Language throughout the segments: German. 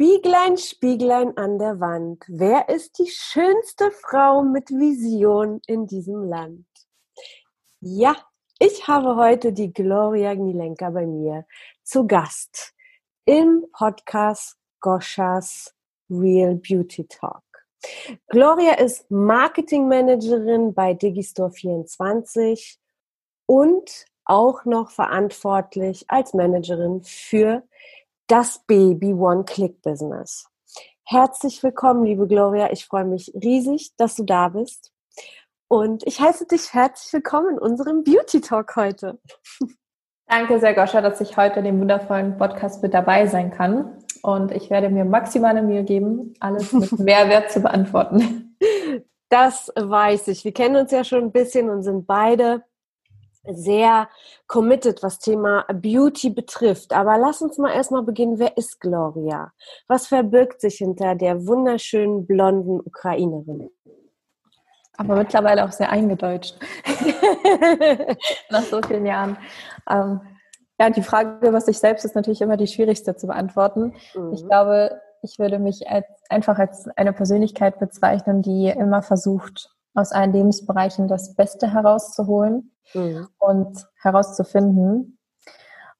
Spieglein, Spieglein an der Wand. Wer ist die schönste Frau mit Vision in diesem Land? Ja, ich habe heute die Gloria Gnilenka bei mir zu Gast im Podcast Goschas Real Beauty Talk. Gloria ist Marketing Managerin bei Digistore 24 und auch noch verantwortlich als Managerin für das Baby One-Click-Business. Herzlich willkommen, liebe Gloria. Ich freue mich riesig, dass du da bist. Und ich heiße dich herzlich willkommen in unserem Beauty Talk heute. Danke sehr, Goscha, dass ich heute in dem wundervollen Podcast mit dabei sein kann. Und ich werde mir maximale Mühe geben, alles mit Mehrwert zu beantworten. Das weiß ich. Wir kennen uns ja schon ein bisschen und sind beide sehr committed, was Thema Beauty betrifft. Aber lass uns mal erstmal beginnen. Wer ist Gloria? Was verbirgt sich hinter der wunderschönen blonden Ukrainerin? Aber mittlerweile auch sehr eingedeutscht. Nach so vielen Jahren. Ähm, ja, die Frage, was ich selbst ist natürlich immer die schwierigste zu beantworten. Mhm. Ich glaube, ich würde mich als, einfach als eine Persönlichkeit bezeichnen, die immer versucht, aus allen Lebensbereichen das Beste herauszuholen mhm. und herauszufinden.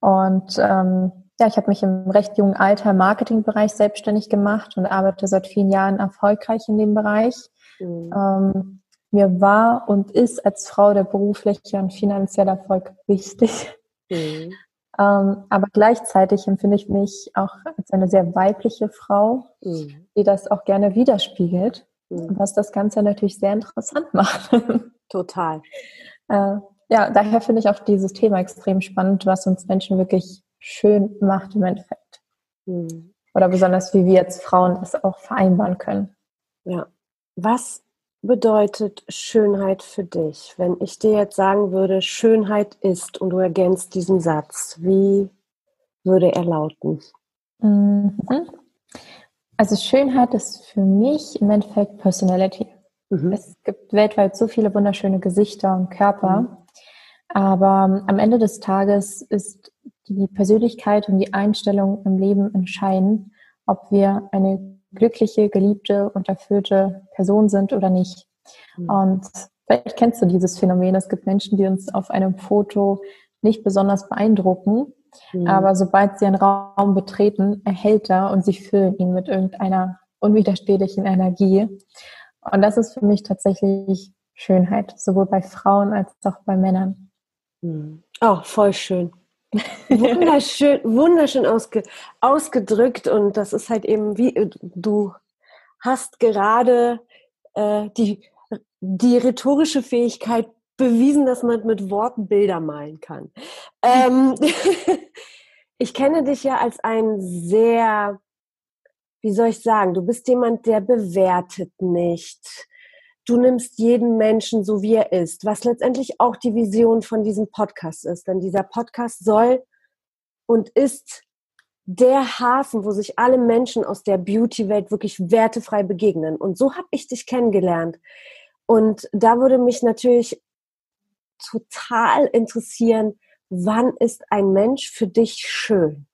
Und ähm, ja, ich habe mich im recht jungen Alter im Marketingbereich selbstständig gemacht und arbeite seit vielen Jahren erfolgreich in dem Bereich. Mhm. Ähm, mir war und ist als Frau der berufliche und finanzielle Erfolg wichtig. Mhm. Ähm, aber gleichzeitig empfinde ich mich auch als eine sehr weibliche Frau, mhm. die das auch gerne widerspiegelt. Was das Ganze natürlich sehr interessant macht. Total. äh, ja, daher finde ich auch dieses Thema extrem spannend, was uns Menschen wirklich schön macht im Endeffekt. Mhm. Oder besonders, wie wir als Frauen das auch vereinbaren können. Ja. Was bedeutet Schönheit für dich? Wenn ich dir jetzt sagen würde, Schönheit ist und du ergänzt diesen Satz, wie würde er lauten? Mhm. Also Schönheit ist für mich im Endeffekt Personality. Mhm. Es gibt weltweit so viele wunderschöne Gesichter und Körper. Mhm. Aber am Ende des Tages ist die Persönlichkeit und die Einstellung im Leben entscheidend, ob wir eine glückliche, geliebte und erfüllte Person sind oder nicht. Mhm. Und vielleicht kennst du dieses Phänomen. Es gibt Menschen, die uns auf einem Foto nicht besonders beeindrucken, mhm. aber sobald sie einen Raum betreten, erhält er und sie füllen ihn mit irgendeiner unwiderstehlichen Energie. Und das ist für mich tatsächlich Schönheit, sowohl bei Frauen als auch bei Männern. Hm. Oh, voll schön. Wunderschön, wunderschön ausge, ausgedrückt und das ist halt eben wie äh, du hast gerade äh, die, die rhetorische Fähigkeit bewiesen, dass man mit Worten Bilder malen kann. Ähm, ich kenne dich ja als ein sehr, wie soll ich sagen, du bist jemand, der bewertet nicht du nimmst jeden Menschen so, wie er ist, was letztendlich auch die Vision von diesem Podcast ist. Denn dieser Podcast soll und ist der Hafen, wo sich alle Menschen aus der Beauty-Welt wirklich wertefrei begegnen. Und so habe ich dich kennengelernt. Und da würde mich natürlich total interessieren, wann ist ein Mensch für dich schön?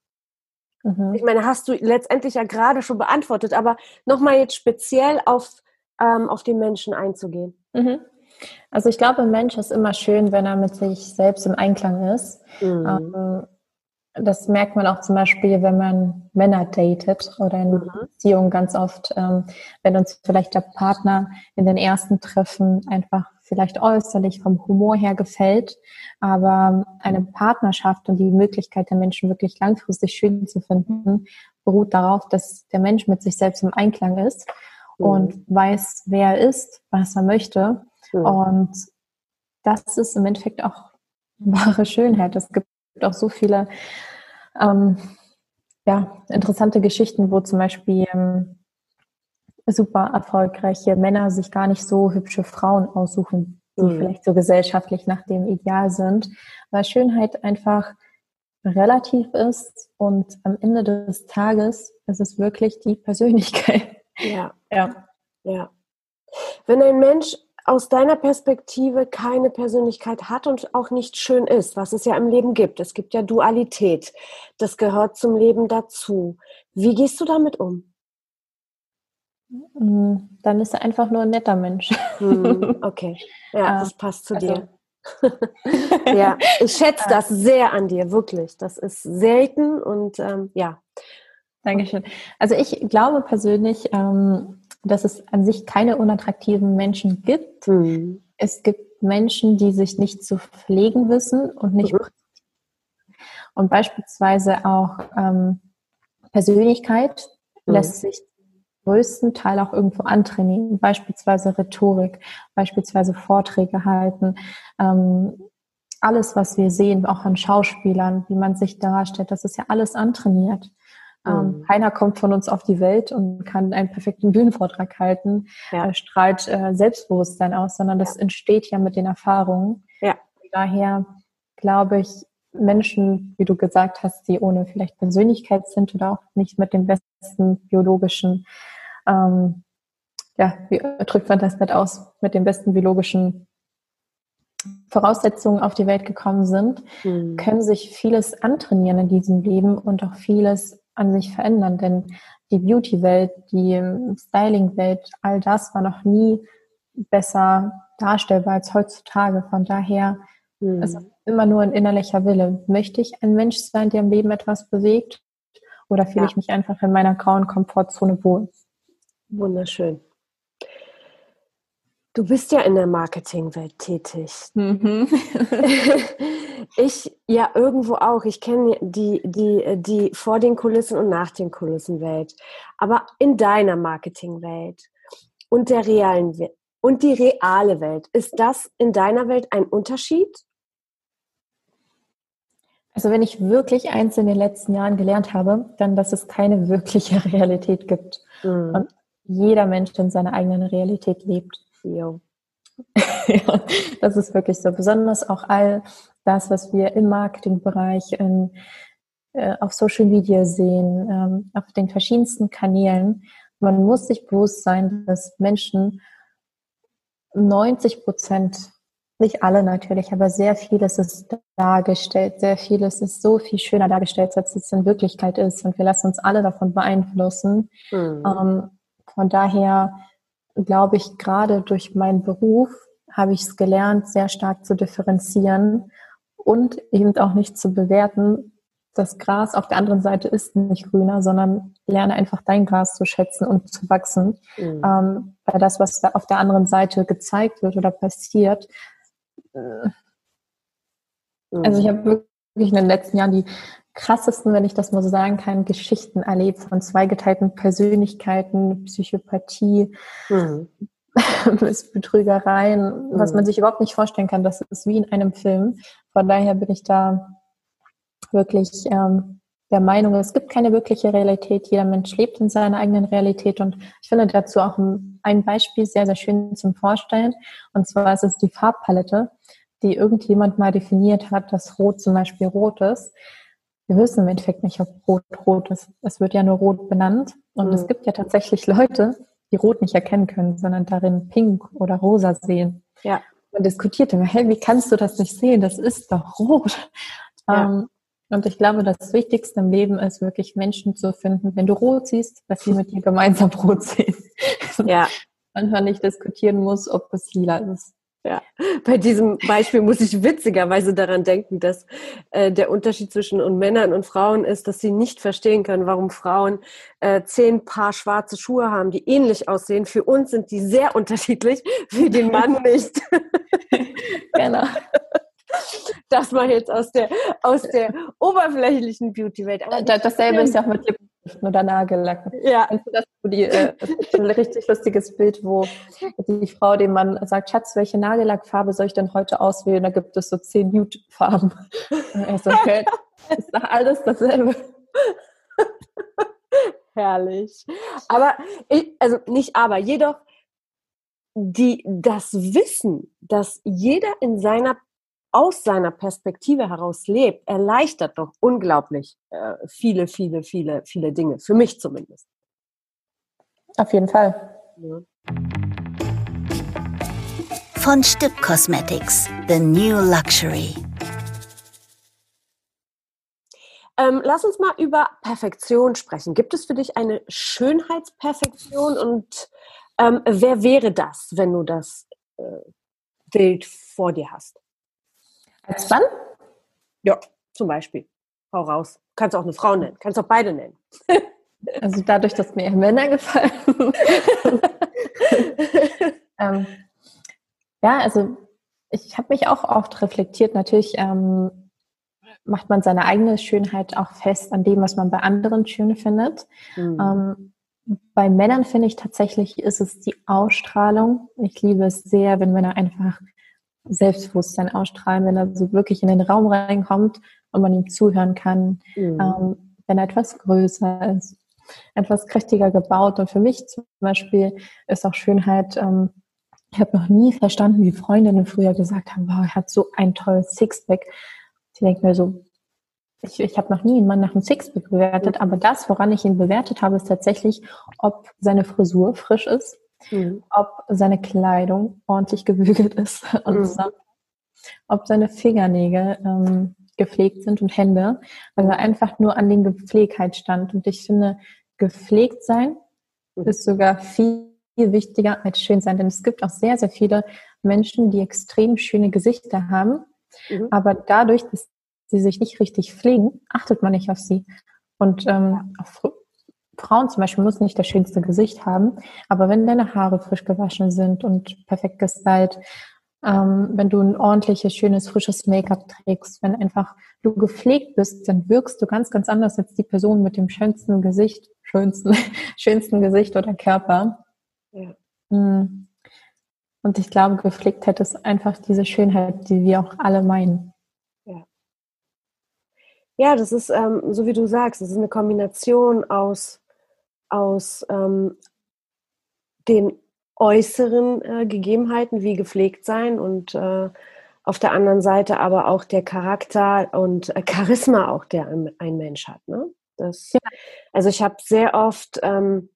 Mhm. Ich meine, hast du letztendlich ja gerade schon beantwortet, aber nochmal jetzt speziell auf ähm, auf den Menschen einzugehen. Mhm. Also ich glaube, ein Mensch ist immer schön, wenn er mit sich selbst im Einklang ist. Mhm. Ähm, das merkt man auch zum Beispiel, wenn man Männer datet oder in mhm. Beziehungen ganz oft, ähm, wenn uns vielleicht der Partner in den ersten Treffen einfach vielleicht äußerlich vom Humor her gefällt, aber eine Partnerschaft und die Möglichkeit der Menschen wirklich langfristig schön zu finden, beruht darauf, dass der Mensch mit sich selbst im Einklang ist mhm. und weiß, wer er ist, was er möchte. Mhm. Und das ist im Endeffekt auch wahre Schönheit. Es gibt auch so viele ähm, ja, interessante Geschichten, wo zum Beispiel ähm, super erfolgreiche Männer sich gar nicht so hübsche Frauen aussuchen, die mhm. vielleicht so gesellschaftlich nach dem Ideal sind, weil Schönheit einfach relativ ist und am Ende des Tages ist es wirklich die Persönlichkeit. Ja, ja, ja. Wenn ein Mensch aus deiner Perspektive keine Persönlichkeit hat und auch nicht schön ist, was es ja im Leben gibt. Es gibt ja Dualität. Das gehört zum Leben dazu. Wie gehst du damit um? Mm, dann ist er einfach nur ein netter Mensch. Hm, okay, ja, das passt zu also. dir. ja, ich schätze das sehr an dir, wirklich. Das ist selten und ähm, ja. Dankeschön. Also ich glaube persönlich, ähm, dass es an sich keine unattraktiven Menschen gibt. Mhm. Es gibt Menschen, die sich nicht zu pflegen wissen und nicht mhm. und beispielsweise auch ähm, Persönlichkeit mhm. lässt sich größten Teil auch irgendwo antrainieren, beispielsweise Rhetorik, beispielsweise Vorträge halten, ähm, alles, was wir sehen, auch an Schauspielern, wie man sich darstellt, das ist ja alles antrainiert. Ähm, mhm. keiner kommt von uns auf die Welt und kann einen perfekten Bühnenvortrag halten, ja. äh, strahlt äh, Selbstbewusstsein aus, sondern das ja. entsteht ja mit den Erfahrungen. Ja. Daher glaube ich, Menschen, wie du gesagt hast, die ohne vielleicht Persönlichkeit sind oder auch nicht mit dem besten biologischen, ähm, ja, wie drückt man das nicht aus, mit den besten biologischen Voraussetzungen auf die Welt gekommen sind, mhm. können sich vieles antrainieren in diesem Leben und auch vieles an sich verändern, denn die Beauty-Welt, die Styling-Welt, all das war noch nie besser darstellbar als heutzutage. Von daher mhm. ist es immer nur ein innerlicher Wille. Möchte ich ein Mensch sein, der im Leben etwas bewegt? Oder fühle ja. ich mich einfach in meiner grauen Komfortzone wohl? Wunderschön. Du bist ja in der Marketingwelt tätig. Mhm. ich ja irgendwo auch. Ich kenne die, die, die vor den Kulissen und nach den Kulissen Welt. Aber in deiner Marketingwelt und der realen Welt und die reale Welt, ist das in deiner Welt ein Unterschied? Also wenn ich wirklich eins in den letzten Jahren gelernt habe, dann, dass es keine wirkliche Realität gibt. Mhm. Und jeder Mensch in seiner eigenen Realität lebt. Jo. ja, das ist wirklich so. Besonders auch all das, was wir im Marketingbereich, in, äh, auf Social Media sehen, ähm, auf den verschiedensten Kanälen. Man muss sich bewusst sein, dass Menschen 90 Prozent, nicht alle natürlich, aber sehr vieles ist dargestellt, sehr vieles ist so viel schöner dargestellt, als es in Wirklichkeit ist. Und wir lassen uns alle davon beeinflussen. Mhm. Ähm, von daher glaube ich, gerade durch meinen Beruf habe ich es gelernt, sehr stark zu differenzieren und eben auch nicht zu bewerten, das Gras auf der anderen Seite ist nicht grüner, sondern lerne einfach dein Gras zu schätzen und zu wachsen. Mhm. Ähm, weil das, was da auf der anderen Seite gezeigt wird oder passiert, äh, mhm. also ich habe wirklich in den letzten Jahren die krassesten, wenn ich das mal so sagen kann, Geschichten erlebt von zweigeteilten Persönlichkeiten, Psychopathie, mhm. Betrügereien, mhm. was man sich überhaupt nicht vorstellen kann. Das ist wie in einem Film. Von daher bin ich da wirklich ähm, der Meinung, es gibt keine wirkliche Realität. Jeder Mensch lebt in seiner eigenen Realität. Und ich finde dazu auch ein Beispiel sehr, sehr schön zum Vorstellen. Und zwar ist es die Farbpalette, die irgendjemand mal definiert hat, dass Rot zum Beispiel rot ist wir wissen im Endeffekt nicht, ob Rot rot ist. Es wird ja nur Rot benannt. Und mhm. es gibt ja tatsächlich Leute, die Rot nicht erkennen können, sondern darin Pink oder Rosa sehen. Ja. Man diskutiert immer, hey, wie kannst du das nicht sehen? Das ist doch Rot. Ja. Ähm, und ich glaube, das Wichtigste im Leben ist wirklich Menschen zu finden, wenn du Rot siehst, dass sie mit dir gemeinsam Rot sehen. Ja. Manchmal nicht diskutieren muss, ob es lila ist. Ja, bei diesem Beispiel muss ich witzigerweise daran denken, dass äh, der Unterschied zwischen und Männern und Frauen ist, dass sie nicht verstehen können, warum Frauen äh, zehn Paar schwarze Schuhe haben, die ähnlich aussehen. Für uns sind die sehr unterschiedlich, für den Mann nicht. genau. Das mal jetzt aus der, aus der oberflächlichen Beauty-Welt. Dasselbe ist ja auch mit Lippen Ja. Kennst du das? Wo die, äh, das ist ein richtig lustiges Bild, wo die Frau dem Mann sagt, Schatz, welche Nagellackfarbe soll ich denn heute auswählen? Da gibt es so zehn Nude-Farben. Er sagt, okay, ist doch alles dasselbe. Herrlich. Aber, ich, also nicht aber, jedoch die, das Wissen, dass jeder in seiner aus seiner Perspektive heraus lebt, erleichtert doch unglaublich äh, viele, viele, viele, viele Dinge. Für mich zumindest. Auf jeden Fall. Ja. Von Stück Cosmetics, The New Luxury. Ähm, lass uns mal über Perfektion sprechen. Gibt es für dich eine Schönheitsperfektion und ähm, wer wäre das, wenn du das äh, Bild vor dir hast? Als Mann? Ja, zum Beispiel. Hau raus. Kannst auch eine Frau nennen. Kannst auch beide nennen. Also dadurch, dass mir Männer gefallen. ähm, ja, also ich habe mich auch oft reflektiert. Natürlich ähm, macht man seine eigene Schönheit auch fest an dem, was man bei anderen schön findet. Mhm. Ähm, bei Männern finde ich tatsächlich, ist es die Ausstrahlung. Ich liebe es sehr, wenn Männer einfach Selbstbewusstsein ausstrahlen, wenn er so wirklich in den Raum reinkommt und man ihm zuhören kann, mhm. ähm, wenn er etwas größer ist, etwas kräftiger gebaut. Und für mich zum Beispiel ist auch Schönheit, ähm, ich habe noch nie verstanden, wie Freundinnen früher gesagt haben, wow, er hat so ein tolles Sixpack. Ich denke mir so, ich, ich habe noch nie einen Mann nach einem Sixpack bewertet, aber das, woran ich ihn bewertet habe, ist tatsächlich, ob seine Frisur frisch ist, mhm. ob seine Kleidung ordentlich gebügelt ist und mhm. ob seine Fingernägel ähm, gepflegt sind und Hände, weil er einfach nur an den Gepflegtheit stand. Und ich finde, gepflegt sein mhm. ist sogar viel wichtiger als schön sein, denn es gibt auch sehr, sehr viele Menschen, die extrem schöne Gesichter haben, mhm. aber dadurch, dass sie sich nicht richtig pflegen, achtet man nicht auf sie. Und ähm, auf Frauen zum Beispiel müssen nicht das schönste Gesicht haben, aber wenn deine Haare frisch gewaschen sind und perfekt gestylt, ähm, wenn du ein ordentliches, schönes, frisches Make-up trägst, wenn einfach du gepflegt bist, dann wirkst du ganz, ganz anders als die Person mit dem schönsten Gesicht, schönsten, schönsten Gesicht oder Körper. Ja. Mm. Und ich glaube, Gepflegtheit ist einfach diese Schönheit, die wir auch alle meinen. Ja, ja das ist, ähm, so wie du sagst, es ist eine Kombination aus aus ähm, den äußeren äh, Gegebenheiten wie gepflegt sein und äh, auf der anderen Seite aber auch der Charakter und äh, Charisma auch, der ein, ein Mensch hat. Ne? Das, ja. Also ich habe sehr oft ähm,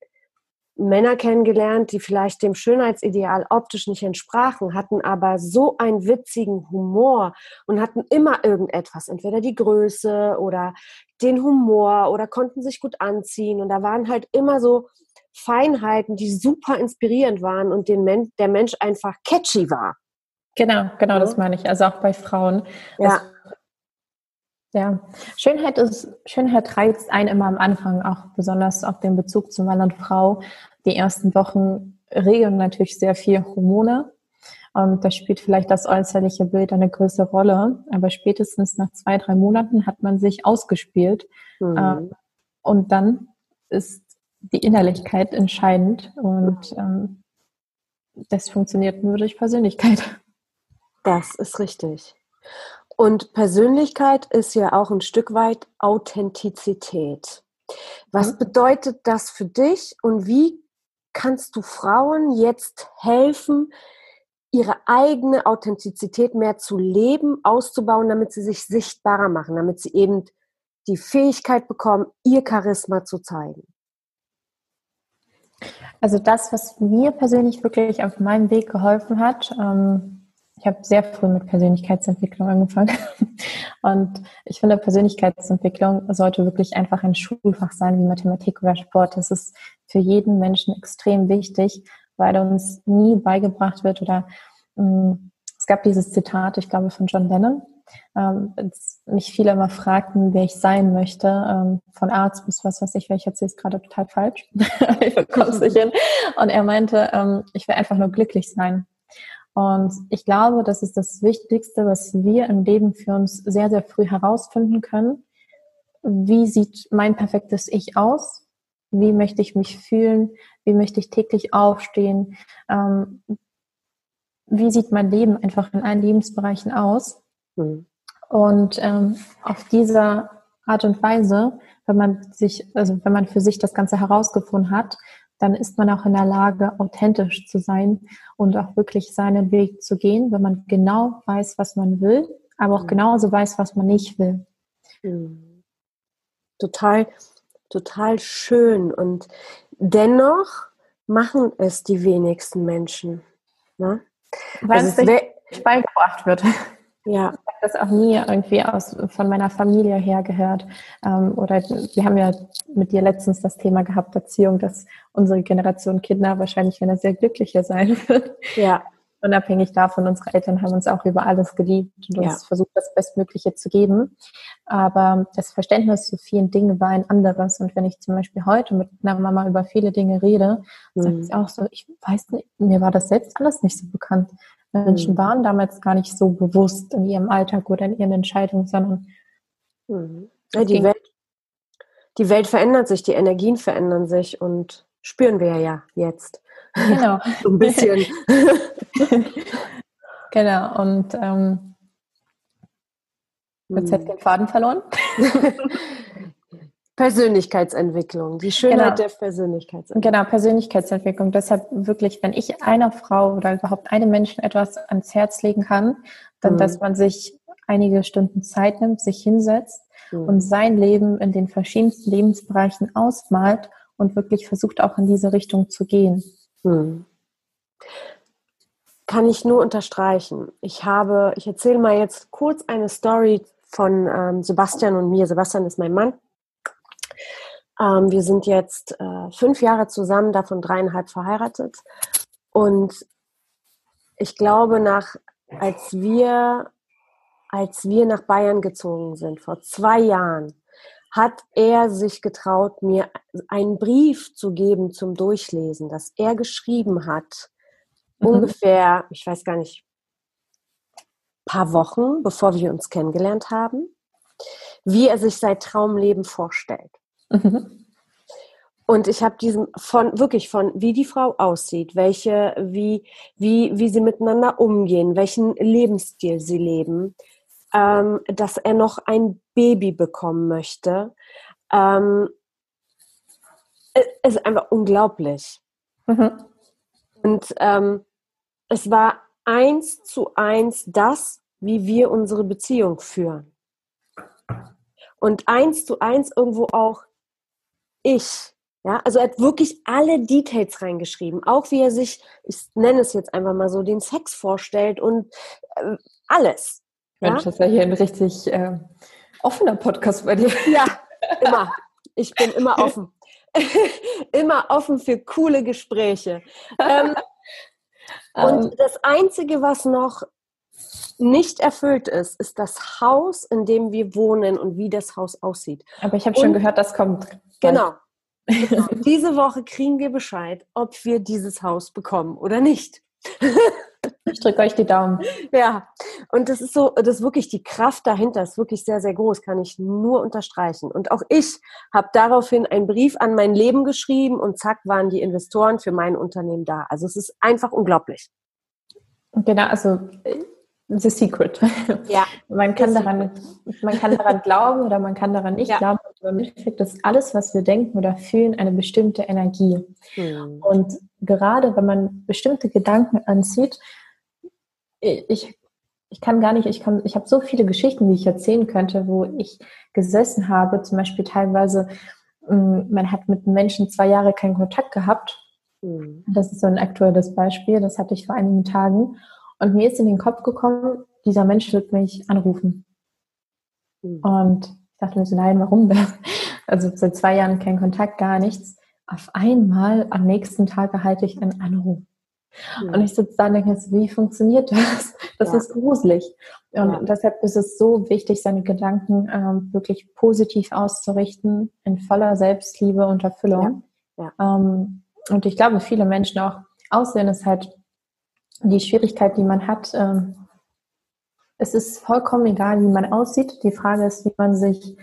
Männer kennengelernt, die vielleicht dem Schönheitsideal optisch nicht entsprachen, hatten aber so einen witzigen Humor und hatten immer irgendetwas, entweder die Größe oder den Humor oder konnten sich gut anziehen. Und da waren halt immer so Feinheiten, die super inspirierend waren und den Men der Mensch einfach catchy war. Genau, genau, ja. das meine ich. Also auch bei Frauen. Ja. Ja, Schönheit ist, Schönheit reizt einen immer am Anfang, auch besonders auf den Bezug zu Mann und Frau. Die ersten Wochen regeln natürlich sehr viel Hormone. Und da spielt vielleicht das äußerliche Bild eine größere Rolle. Aber spätestens nach zwei, drei Monaten hat man sich ausgespielt. Mhm. Ähm, und dann ist die Innerlichkeit entscheidend. Und ähm, das funktioniert nur durch Persönlichkeit. Das ist richtig. Und Persönlichkeit ist ja auch ein Stück weit Authentizität. Was mhm. bedeutet das für dich und wie kannst du Frauen jetzt helfen, ihre eigene Authentizität mehr zu leben, auszubauen, damit sie sich sichtbarer machen, damit sie eben die Fähigkeit bekommen, ihr Charisma zu zeigen? Also das, was mir persönlich wirklich auf meinem Weg geholfen hat, ähm, ich habe sehr früh mit Persönlichkeitsentwicklung angefangen. Und ich finde, Persönlichkeitsentwicklung sollte wirklich einfach ein Schulfach sein wie Mathematik oder Sport. Das ist für jeden Menschen extrem wichtig, weil uns nie beigebracht wird oder mh, mm, es gab dieses Zitat, ich glaube, von John Lennon, ähm, mich viele immer fragten, wer ich sein möchte, ähm, von Arzt bis was weiß ich, weil ich erzähle es gerade total falsch. ich bekomme es nicht hin. Und er meinte, ähm, ich will einfach nur glücklich sein. Und ich glaube, das ist das Wichtigste, was wir im Leben für uns sehr, sehr früh herausfinden können. Wie sieht mein perfektes Ich aus? Wie möchte ich mich fühlen? Wie möchte ich täglich aufstehen? Ähm, wie sieht mein Leben einfach in allen Lebensbereichen aus? Mhm. Und ähm, auf dieser Art und Weise, wenn man sich, also wenn man für sich das Ganze herausgefunden hat, dann ist man auch in der Lage, authentisch zu sein und auch wirklich seinen Weg zu gehen, wenn man genau weiß, was man will, aber auch mhm. genauso weiß, was man nicht will. Mhm. Total, total schön. Und dennoch machen es die wenigsten Menschen. Ne? Weil also es nicht beigebracht wird. Ja. Ich habe das auch nie irgendwie aus, von meiner Familie her gehört. Ähm, oder wir haben ja mit dir letztens das Thema gehabt, Erziehung, dass unsere Generation Kinder wahrscheinlich eine sehr glückliche sein wird. Ja. Unabhängig davon, unsere Eltern haben uns auch über alles geliebt und uns ja. versucht, das Bestmögliche zu geben. Aber das Verständnis zu vielen Dingen war ein anderes. Und wenn ich zum Beispiel heute mit einer Mama über viele Dinge rede, mhm. sagt sie auch so, ich weiß nicht, mir war das selbst alles nicht so bekannt. Menschen mhm. waren damals gar nicht so bewusst in ihrem Alltag oder in ihren Entscheidungen, sondern mhm. ja, die, Welt, die Welt verändert sich, die Energien verändern sich und spüren wir ja jetzt. Genau. so ein bisschen. genau, und ähm, jetzt hat mhm. den Faden verloren. Persönlichkeitsentwicklung, die Schönheit genau. der Persönlichkeitsentwicklung. Genau, Persönlichkeitsentwicklung. Deshalb wirklich, wenn ich einer Frau oder überhaupt einem Menschen etwas ans Herz legen kann, dann, mhm. dass man sich einige Stunden Zeit nimmt, sich hinsetzt mhm. und sein Leben in den verschiedensten Lebensbereichen ausmalt und wirklich versucht auch in diese Richtung zu gehen. Mhm. Kann ich nur unterstreichen. Ich habe, ich erzähle mal jetzt kurz eine Story von ähm, Sebastian und mir. Sebastian ist mein Mann. Ähm, wir sind jetzt äh, fünf Jahre zusammen, davon dreieinhalb verheiratet. Und ich glaube, nach, als wir, als wir nach Bayern gezogen sind, vor zwei Jahren, hat er sich getraut, mir einen Brief zu geben zum Durchlesen, dass er geschrieben hat, mhm. ungefähr, ich weiß gar nicht, paar Wochen, bevor wir uns kennengelernt haben, wie er sich sein Traumleben vorstellt. Mhm. Und ich habe diesen von wirklich von wie die Frau aussieht, welche wie wie wie sie miteinander umgehen, welchen Lebensstil sie leben, ähm, dass er noch ein Baby bekommen möchte, ähm, ist einfach unglaublich. Mhm. Und ähm, es war eins zu eins das, wie wir unsere Beziehung führen. Und eins zu eins irgendwo auch ich. Ja, also er hat wirklich alle Details reingeschrieben, auch wie er sich, ich nenne es jetzt einfach mal so, den Sex vorstellt und äh, alles. Mensch, ja? das ist ja hier ein richtig äh, offener Podcast bei dir. Ja, immer. Ich bin immer offen. immer offen für coole Gespräche. Ähm, und ähm. das Einzige, was noch nicht erfüllt ist, ist das Haus, in dem wir wohnen und wie das Haus aussieht. Aber ich habe schon gehört, das kommt. Genau. genau. Diese Woche kriegen wir Bescheid, ob wir dieses Haus bekommen oder nicht. Ich drücke euch die Daumen. Ja, und das ist so, das ist wirklich die Kraft dahinter, ist wirklich sehr, sehr groß, kann ich nur unterstreichen. Und auch ich habe daraufhin einen Brief an mein Leben geschrieben und zack waren die Investoren für mein Unternehmen da. Also es ist einfach unglaublich. Genau, also The Secret. Ja. Man kann daran, man kann daran glauben oder man kann daran nicht ja. glauben. Endeffekt ist alles, was wir denken oder fühlen, eine bestimmte Energie. Hm. Und gerade wenn man bestimmte Gedanken anzieht, ich, ich kann gar nicht, ich kann, ich habe so viele Geschichten, die ich erzählen könnte, wo ich gesessen habe, zum Beispiel teilweise, mm, man hat mit Menschen zwei Jahre keinen Kontakt gehabt. Hm. Das ist so ein aktuelles Beispiel, das hatte ich vor einigen Tagen. Und mir ist in den Kopf gekommen, dieser Mensch wird mich anrufen. Mhm. Und dachte mir so, nein, warum denn? Also seit zwei Jahren kein Kontakt, gar nichts. Auf einmal am nächsten Tag erhalte ich einen Anruf. Mhm. Und ich sitze da und denke, wie funktioniert das? Das ja. ist gruselig. Und ja. deshalb ist es so wichtig, seine Gedanken ähm, wirklich positiv auszurichten, in voller Selbstliebe und Erfüllung. Ja. Ähm, und ich glaube, viele Menschen auch aussehen, ist halt die Schwierigkeit, die man hat. Ähm, es ist vollkommen egal, wie man aussieht. Die Frage ist, wie man sich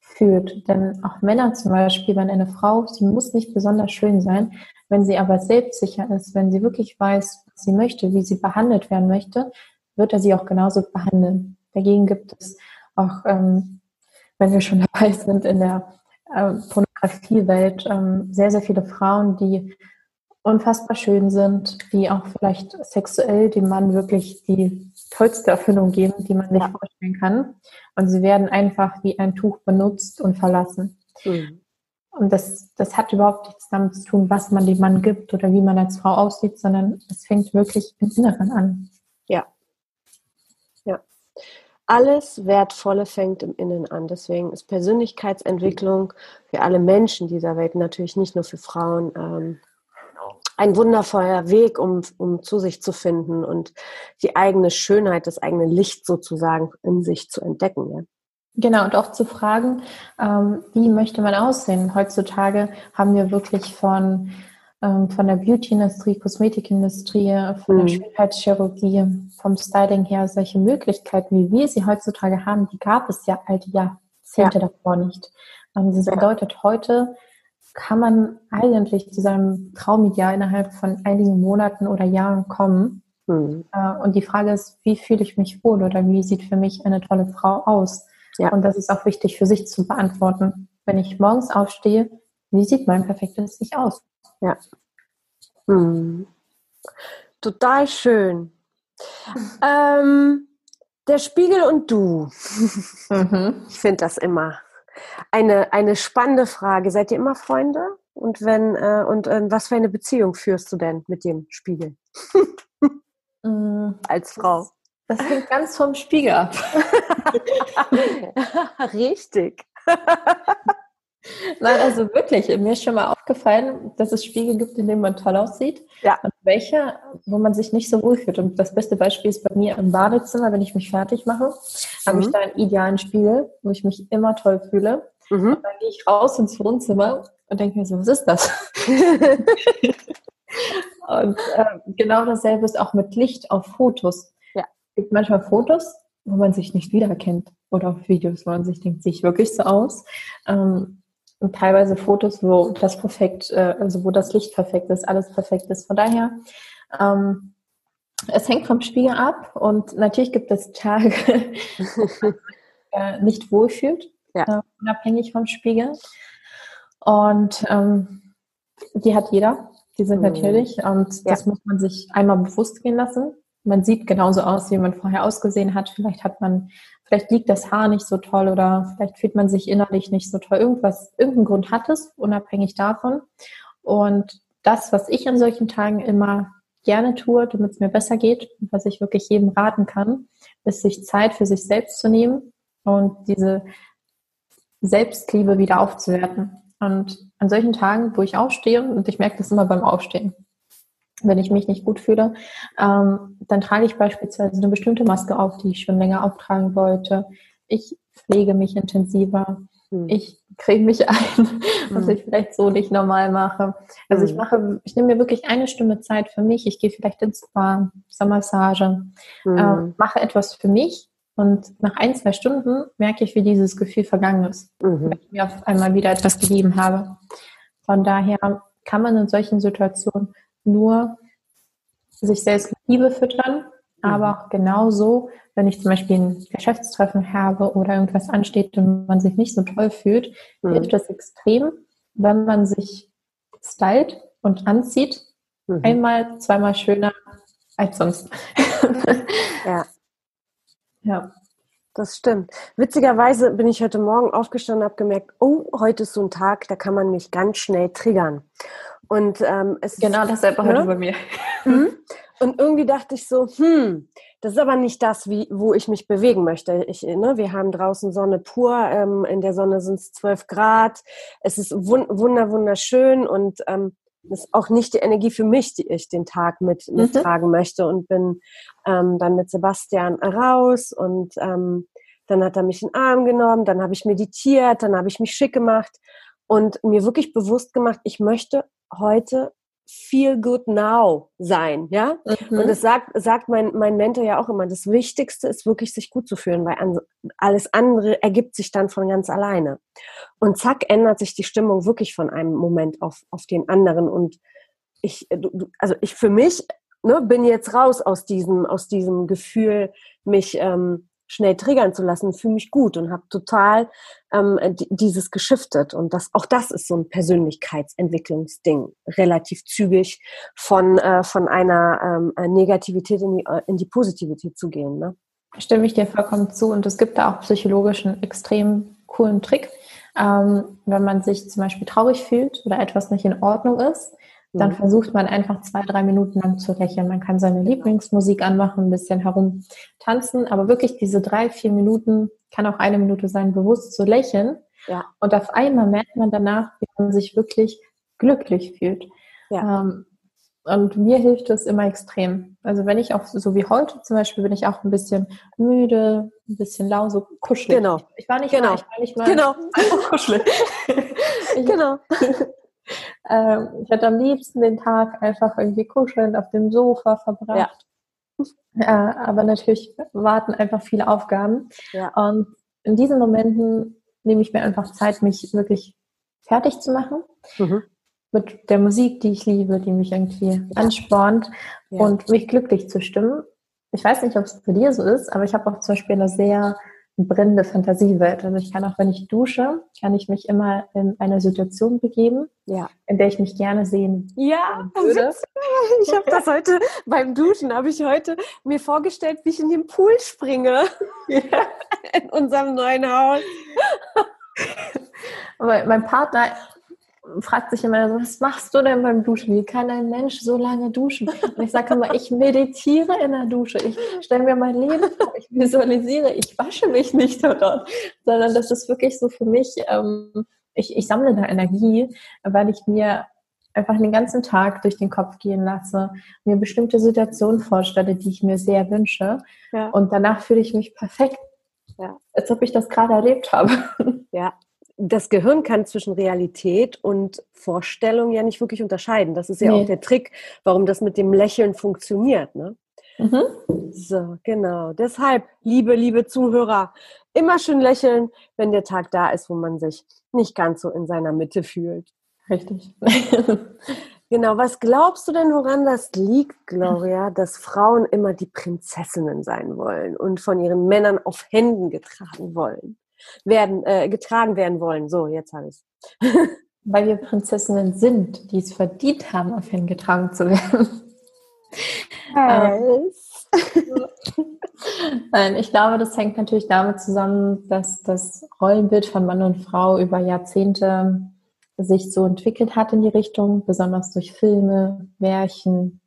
fühlt. Denn auch Männer zum Beispiel, wenn eine Frau, sie muss nicht besonders schön sein, wenn sie aber selbstsicher ist, wenn sie wirklich weiß, was sie möchte, wie sie behandelt werden möchte, wird er sie auch genauso behandeln. Dagegen gibt es auch, ähm, wenn wir schon dabei sind, in der äh, Pornografiewelt ähm, sehr, sehr viele Frauen, die unfassbar schön sind, die auch vielleicht sexuell dem Mann wirklich die tollste Erfüllung geben, die man sich ja. vorstellen kann. Und sie werden einfach wie ein Tuch benutzt und verlassen. Mhm. Und das, das hat überhaupt nichts damit zu tun, was man dem Mann gibt oder wie man als Frau aussieht, sondern es fängt wirklich im Inneren an. Ja. Ja. Alles Wertvolle fängt im Innen an. Deswegen ist Persönlichkeitsentwicklung für alle Menschen dieser Welt, natürlich nicht nur für Frauen, ähm, ein wundervoller Weg, um, um zu sich zu finden und die eigene Schönheit, das eigene Licht sozusagen in sich zu entdecken. Ja? Genau, und auch zu fragen, ähm, wie möchte man aussehen? Heutzutage haben wir wirklich von, ähm, von der Beauty-Industrie, Kosmetikindustrie, von mhm. der Schönheitschirurgie, vom Styling her solche Möglichkeiten, wie wir sie heutzutage haben, die gab es ja alte Jahrzehnte ja. davor nicht. Ähm, das bedeutet, heute kann man eigentlich zu seinem Traumideal innerhalb von einigen Monaten oder Jahren kommen. Mhm. Äh, und die Frage ist, wie fühle ich mich wohl oder wie sieht für mich eine tolle Frau aus? Ja. Und das ist auch wichtig für sich zu beantworten. Wenn ich morgens aufstehe, wie sieht mein perfektes Gesicht aus? Ja. Hm. Total schön. Ähm, der Spiegel und du. Mhm. Ich finde das immer eine, eine spannende Frage. Seid ihr immer Freunde? Und wenn äh, und äh, was für eine Beziehung führst du denn mit dem Spiegel? Mm. Als Frau. Das hängt ganz vom Spiegel ab. Richtig. Nein, also wirklich, mir ist schon mal aufgefallen, dass es Spiegel gibt, in denen man toll aussieht. Ja. Und welche, wo man sich nicht so wohl fühlt. Und das beste Beispiel ist bei mir im Badezimmer, wenn ich mich fertig mache, mhm. habe ich mhm. da einen idealen Spiegel, wo ich mich immer toll fühle. Mhm. Und dann gehe ich raus ins Wohnzimmer und denke mir so, was ist das? und äh, genau dasselbe ist auch mit Licht auf Fotos gibt manchmal Fotos, wo man sich nicht wiedererkennt oder auf Videos, wo man sich denkt, sehe ich wirklich so aus? Ähm, und teilweise Fotos, wo das perfekt, äh, also wo das Licht perfekt ist, alles perfekt ist. Von daher, ähm, es hängt vom Spiegel ab und natürlich gibt es Tage, wo man äh, nicht wohlfühlt, ja. äh, unabhängig vom Spiegel. Und ähm, die hat jeder, die sind mhm. natürlich und das muss man sich einmal bewusst gehen lassen man sieht genauso aus, wie man vorher ausgesehen hat. Vielleicht hat man, vielleicht liegt das Haar nicht so toll oder vielleicht fühlt man sich innerlich nicht so toll. Irgendwas, irgendeinen Grund hat es, unabhängig davon. Und das, was ich an solchen Tagen immer gerne tue, damit es mir besser geht was ich wirklich jedem raten kann, ist, sich Zeit für sich selbst zu nehmen und diese Selbstliebe wieder aufzuwerten. Und an solchen Tagen, wo ich aufstehe, und ich merke das immer beim Aufstehen, wenn ich mich nicht gut fühle, ähm, dann trage ich beispielsweise eine bestimmte Maske auf, die ich schon länger auftragen wollte. Ich pflege mich intensiver. Hm. Ich kriege mich ein, was hm. ich vielleicht so nicht normal mache. Also hm. ich mache, ich nehme mir wirklich eine Stunde Zeit für mich. Ich gehe vielleicht ins Spa, zur Massage, hm. äh, mache etwas für mich. Und nach ein, zwei Stunden merke ich, wie dieses Gefühl vergangen ist, mhm. weil ich mir auf einmal wieder etwas gegeben habe. Von daher kann man in solchen Situationen nur sich selbst mit Liebe füttern, aber mhm. auch genauso, wenn ich zum Beispiel ein Geschäftstreffen habe oder irgendwas ansteht und man sich nicht so toll fühlt, mhm. hilft das extrem, wenn man sich stylt und anzieht, mhm. einmal, zweimal schöner als sonst. ja. Ja. Das stimmt. Witzigerweise bin ich heute Morgen aufgestanden und habe gemerkt, oh, heute ist so ein Tag, da kann man mich ganz schnell triggern. Und ähm, es genau dasselbe ne? heute bei mir. Mhm. Und irgendwie dachte ich so, hm, das ist aber nicht das, wie, wo ich mich bewegen möchte. Ich, ne, wir haben draußen Sonne pur, ähm, in der Sonne sind es 12 Grad, es ist wund wunder wunderschön und ähm, Das ist auch nicht die Energie für mich, die ich den Tag mit mhm. mittragen möchte und bin ähm, dann mit Sebastian raus und ähm, dann hat er mich in den Arm genommen, dann habe ich meditiert, dann habe ich mich schick gemacht und mir wirklich bewusst gemacht, ich möchte heute feel good now sein, ja? Mhm. Und das sagt, sagt mein, mein Mentor ja auch immer, das Wichtigste ist wirklich sich gut zu fühlen, weil an, alles andere ergibt sich dann von ganz alleine. Und zack, ändert sich die Stimmung wirklich von einem Moment auf, auf den anderen und ich, also ich für mich ne, bin jetzt raus aus diesem, aus diesem Gefühl, mich ähm, schnell triggern zu lassen, fühle mich gut und habe total ähm, dieses geschiftet. Und das, auch das ist so ein Persönlichkeitsentwicklungsding, relativ zügig von, äh, von einer ähm, äh, Negativität in die, äh, in die Positivität zu gehen. Ne? Stimme ich dir vollkommen zu. Und es gibt da auch psychologisch einen extrem coolen Trick. Ähm, wenn man sich zum Beispiel traurig fühlt oder etwas nicht in Ordnung ist, dann mhm. versucht man einfach zwei, drei Minuten lang zu lächeln. Man kann seine Lieblingsmusik anmachen, ein bisschen herumtanzen, aber wirklich diese drei, vier Minuten, kann auch eine Minute sein, bewusst zu lächeln. Ja. Und auf einmal merkt man danach, wie man sich wirklich glücklich fühlt. Ja. Ähm, und mir hilft das immer extrem. Also wenn ich auch, so wie heute zum Beispiel, bin ich auch ein bisschen müde, ein bisschen lau, so kuschelig. Genau. Ich war nicht genau. mal, ich war nicht mal genau. einfach kuschelig. genau. Ähm, ich hätte am liebsten den Tag einfach irgendwie kuschelnd auf dem Sofa verbracht. Ja. Äh, aber natürlich warten einfach viele Aufgaben. Ja. Und in diesen Momenten nehme ich mir einfach Zeit, mich wirklich fertig zu machen. Mhm. Mit der Musik, die ich liebe, die mich irgendwie anspornt ja. und mich glücklich zu stimmen. Ich weiß nicht, ob es bei dir so ist, aber ich habe auch zum Beispiel eine sehr brennende Fantasiewelt. Also ich kann auch, wenn ich dusche, kann ich mich immer in eine Situation begeben, ja. in der ich mich gerne sehen ja, würde. Ich habe das heute beim Duschen, habe ich heute mir vorgestellt, wie ich in den Pool springe. Ja. In unserem neuen Haus. Aber mein Partner fragt sich immer, was machst du denn beim Duschen? Wie kann ein Mensch so lange duschen? Und ich sage immer, ich meditiere in der Dusche. Ich stelle mir mein Leben vor, ich visualisiere, ich wasche mich nicht dort, sondern das ist wirklich so für mich, ähm, ich, ich sammle da Energie, weil ich mir einfach den ganzen Tag durch den Kopf gehen lasse, mir bestimmte Situationen vorstelle, die ich mir sehr wünsche. Ja. Und danach fühle ich mich perfekt, ja. als ob ich das gerade erlebt habe. Ja, das Gehirn kann zwischen Realität und Vorstellung ja nicht wirklich unterscheiden. Das ist ja nee. auch der Trick, warum das mit dem Lächeln funktioniert. Ne? Mhm. So, genau. Deshalb, liebe, liebe Zuhörer, immer schön lächeln, wenn der Tag da ist, wo man sich nicht ganz so in seiner Mitte fühlt. Richtig. genau. Was glaubst du denn, woran das liegt, Gloria, dass Frauen immer die Prinzessinnen sein wollen und von ihren Männern auf Händen getragen wollen? Werden, äh, getragen werden wollen. So, jetzt habe ich es. Weil wir Prinzessinnen sind, die es verdient haben, auf ihn getragen zu werden. Yes. Nein, ich glaube, das hängt natürlich damit zusammen, dass das Rollenbild von Mann und Frau über Jahrzehnte sich so entwickelt hat in die Richtung, besonders durch Filme, Märchen,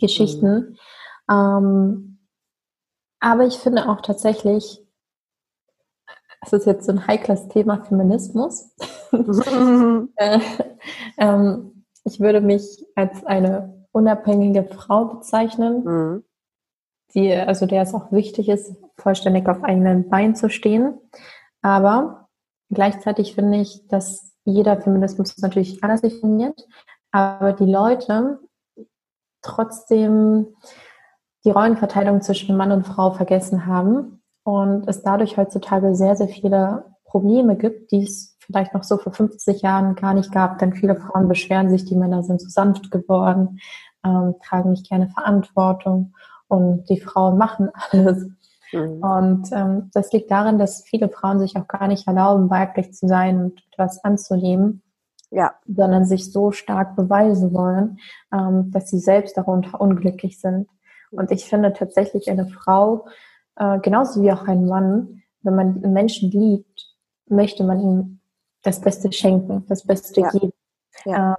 Geschichten. Mhm. Ähm, aber ich finde auch tatsächlich, das ist jetzt so ein heikles Thema Feminismus. äh, ähm, ich würde mich als eine unabhängige Frau bezeichnen, mhm. die, also der es auch wichtig ist, vollständig auf eigenen Beinen zu stehen. Aber gleichzeitig finde ich, dass jeder Feminismus natürlich anders definiert, aber die Leute trotzdem die Rollenverteilung zwischen Mann und Frau vergessen haben und es dadurch heutzutage sehr, sehr viele Probleme gibt, die es vielleicht noch so vor 50 Jahren gar nicht gab. Denn viele Frauen beschweren sich, die Männer sind zu sanft geworden, ähm, tragen nicht gerne Verantwortung und die Frauen machen alles. Mhm. Und ähm, das liegt darin, dass viele Frauen sich auch gar nicht erlauben, weiblich zu sein und etwas anzunehmen, ja. sondern sich so stark beweisen wollen, ähm, dass sie selbst darunter unglücklich sind. Und ich finde tatsächlich eine Frau, äh, genauso wie auch ein Mann, wenn man einen Menschen liebt, möchte man ihm das Beste schenken, das Beste ja. geben, ja. Äh,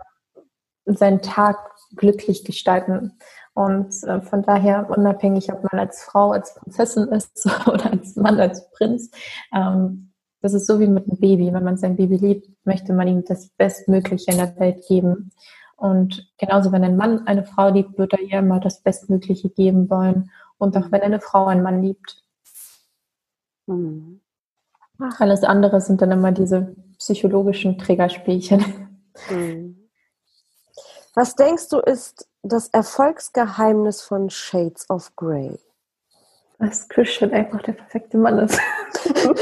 seinen Tag glücklich gestalten. Und äh, von daher, unabhängig, ob man als Frau, als Prinzessin ist oder als Mann, als Prinz, ähm, das ist so wie mit einem Baby. Wenn man sein Baby liebt, möchte man ihm das Bestmögliche in der Welt geben. Und genauso, wenn ein Mann eine Frau liebt, wird er ihr immer das Bestmögliche geben wollen. Und auch wenn eine Frau einen Mann liebt. Mhm. Alles andere sind dann immer diese psychologischen Trägerspielchen. Mhm. Was denkst du, ist das Erfolgsgeheimnis von Shades of Grey? Dass Christian einfach der perfekte Mann ist.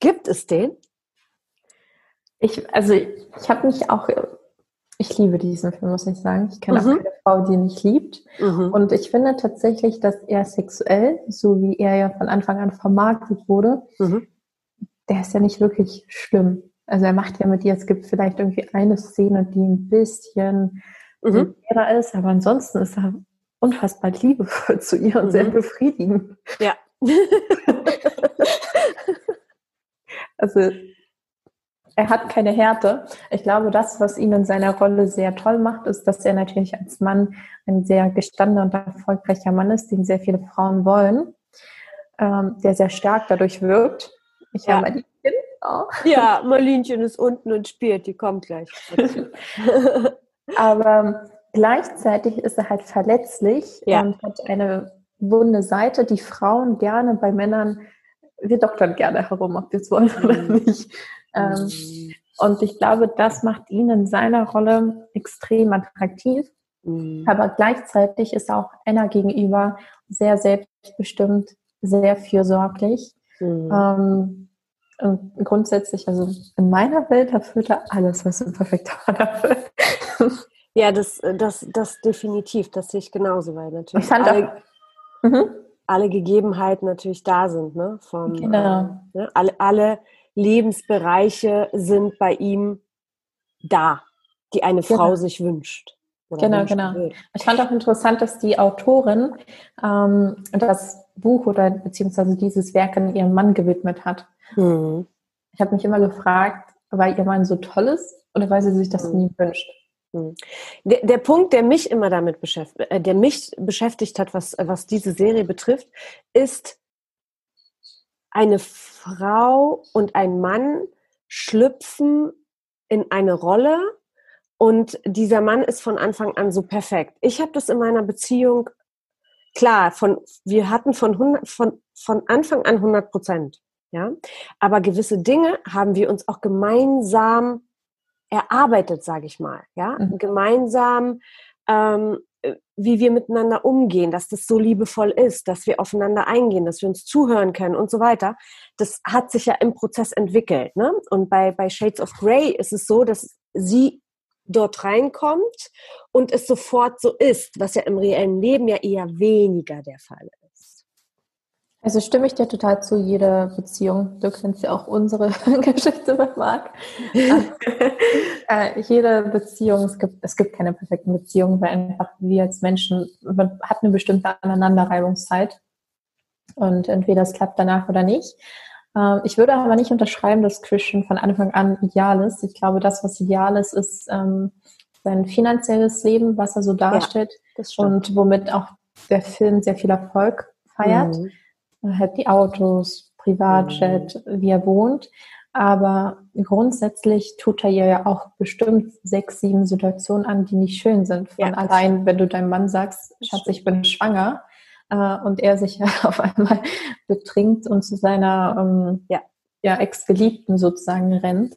Gibt es den? Ich, also ich habe mich auch, ich liebe diesen Film, muss ich sagen. Ich kenne mhm. auch keine Frau, die nicht liebt. Mhm. Und ich finde tatsächlich, dass er sexuell, so wie er ja von Anfang an vermarktet wurde, mhm. der ist ja nicht wirklich schlimm. Also er macht ja mit ihr, es gibt vielleicht irgendwie eine Szene, die ein bisschen mhm. ist, aber ansonsten ist er unfassbar liebevoll zu ihr und sehr mhm. befriedigend. Ja. also er hat keine Härte. Ich glaube, das, was ihn in seiner Rolle sehr toll macht, ist, dass er natürlich als Mann ein sehr gestandener und erfolgreicher Mann ist, den sehr viele Frauen wollen, ähm, der sehr stark dadurch wirkt. Ich ja. habe Marlinchen. Oh. Ja, Marlinchen ist unten und spielt, die kommt gleich. Aber gleichzeitig ist er halt verletzlich ja. und hat eine wunde Seite, die Frauen gerne bei Männern, wir doktern gerne herum, ob wir es wollen oder mhm. nicht. Ähm, mhm. Und ich glaube, das macht ihn in seiner Rolle extrem attraktiv. Mhm. Aber gleichzeitig ist auch Anna gegenüber sehr selbstbestimmt, sehr fürsorglich. Mhm. Ähm, und grundsätzlich, also in meiner Welt erfüllt er alles, was ein perfekter Mann erfüllt. Ja, das, das, das definitiv, das sehe ich genauso, weil natürlich ich fand alle, auch, mhm. Alle Gegebenheiten natürlich da sind, ne? Vom, genau. Äh, ne? alle, alle Lebensbereiche sind bei ihm da, die eine Frau genau. sich wünscht. Genau, genau. Will. Ich fand auch interessant, dass die Autorin ähm, das Buch oder beziehungsweise dieses Werk an ihren Mann gewidmet hat. Mhm. Ich habe mich immer gefragt, weil ihr Mann so toll ist oder weil sie sich das mhm. nie wünscht. Mhm. Der, der, Punkt, der mich immer damit beschäftigt, äh, der mich beschäftigt hat, was, was diese Serie betrifft, ist, eine Frau und ein Mann schlüpfen in eine Rolle und dieser Mann ist von Anfang an so perfekt. Ich habe das in meiner Beziehung, klar, von, wir hatten von, 100, von, von Anfang an 100 Prozent, ja, aber gewisse Dinge haben wir uns auch gemeinsam erarbeitet, sage ich mal, ja, mhm. gemeinsam ähm, wie wir miteinander umgehen, dass das so liebevoll ist, dass wir aufeinander eingehen, dass wir uns zuhören können und so weiter. Das hat sich ja im Prozess entwickelt. Ne? Und bei, bei Shades of Grey ist es so, dass sie dort reinkommt und es sofort so ist, was ja im reellen Leben ja eher weniger der Fall ist. Also stimme ich dir total zu, jeder Beziehung. Du kennst ja auch unsere Geschichte mit Marc. äh, jede Beziehung, es gibt, es gibt keine perfekten Beziehungen, weil einfach wir als Menschen, man hat eine bestimmte Aneinanderreibungszeit. Und entweder es klappt danach oder nicht. Äh, ich würde aber nicht unterschreiben, dass Christian von Anfang an ideal ist. Ich glaube, das, was ideal ist, ist ähm, sein finanzielles Leben, was er so darstellt ja, und womit auch der Film sehr viel Erfolg feiert. Mhm halt die Autos, Privatjet, mhm. wie er wohnt. Aber grundsätzlich tut er ja auch bestimmt sechs, sieben Situationen an, die nicht schön sind. Von ja, allein, wenn du deinem Mann sagst, Schatz, ich bin schwanger, äh, und er sich ja auf einmal betrinkt und zu seiner ähm, ja. ja, Ex-Geliebten sozusagen rennt.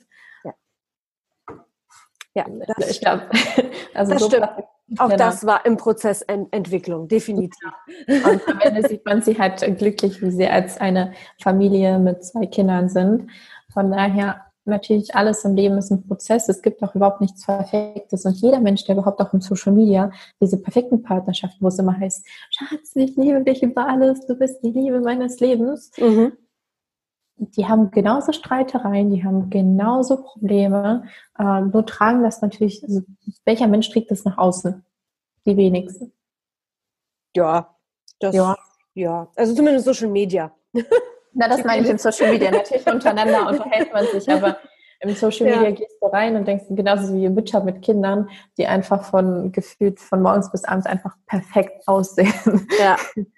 Ja, ja das ich glaube, also das so stimmt. Auch genau. das war im Prozess Ent Entwicklung, definitiv. Und am Ende sieht man sie halt glücklich, wie sie als eine Familie mit zwei Kindern sind. Von daher, natürlich alles im Leben ist ein Prozess. Es gibt auch überhaupt nichts Perfektes. Und jeder Mensch, der überhaupt auch im Social Media diese perfekten Partnerschaften, wo es immer heißt, Schatz, ich liebe dich über alles, du bist die Liebe meines Lebens. Mhm die haben genauso Streitereien, die haben genauso Probleme, äh, nur tragen das natürlich, also welcher Mensch trägt das nach außen? Die wenigsten. Ja, das, ja. ja, also zumindest Social Media. Na, das meine ich in Social Media. Natürlich untereinander unterhält man sich, aber im Social Media ja. gehst du rein und denkst genauso wie Mütter mit Kindern, die einfach von gefühlt von morgens bis abends einfach perfekt aussehen. Ja.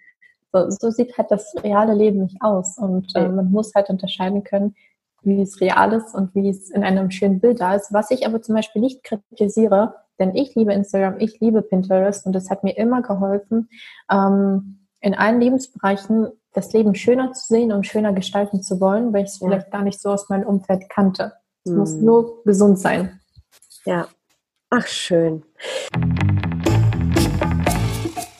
So, so sieht halt das reale Leben nicht aus. Und äh, man muss halt unterscheiden können, wie es real ist und wie es in einem schönen Bild da ist. Was ich aber zum Beispiel nicht kritisiere, denn ich liebe Instagram, ich liebe Pinterest und es hat mir immer geholfen, ähm, in allen Lebensbereichen das Leben schöner zu sehen und schöner gestalten zu wollen, weil ich es ja. vielleicht gar nicht so aus meinem Umfeld kannte. Es hm. muss nur gesund sein. Ja. Ach, schön.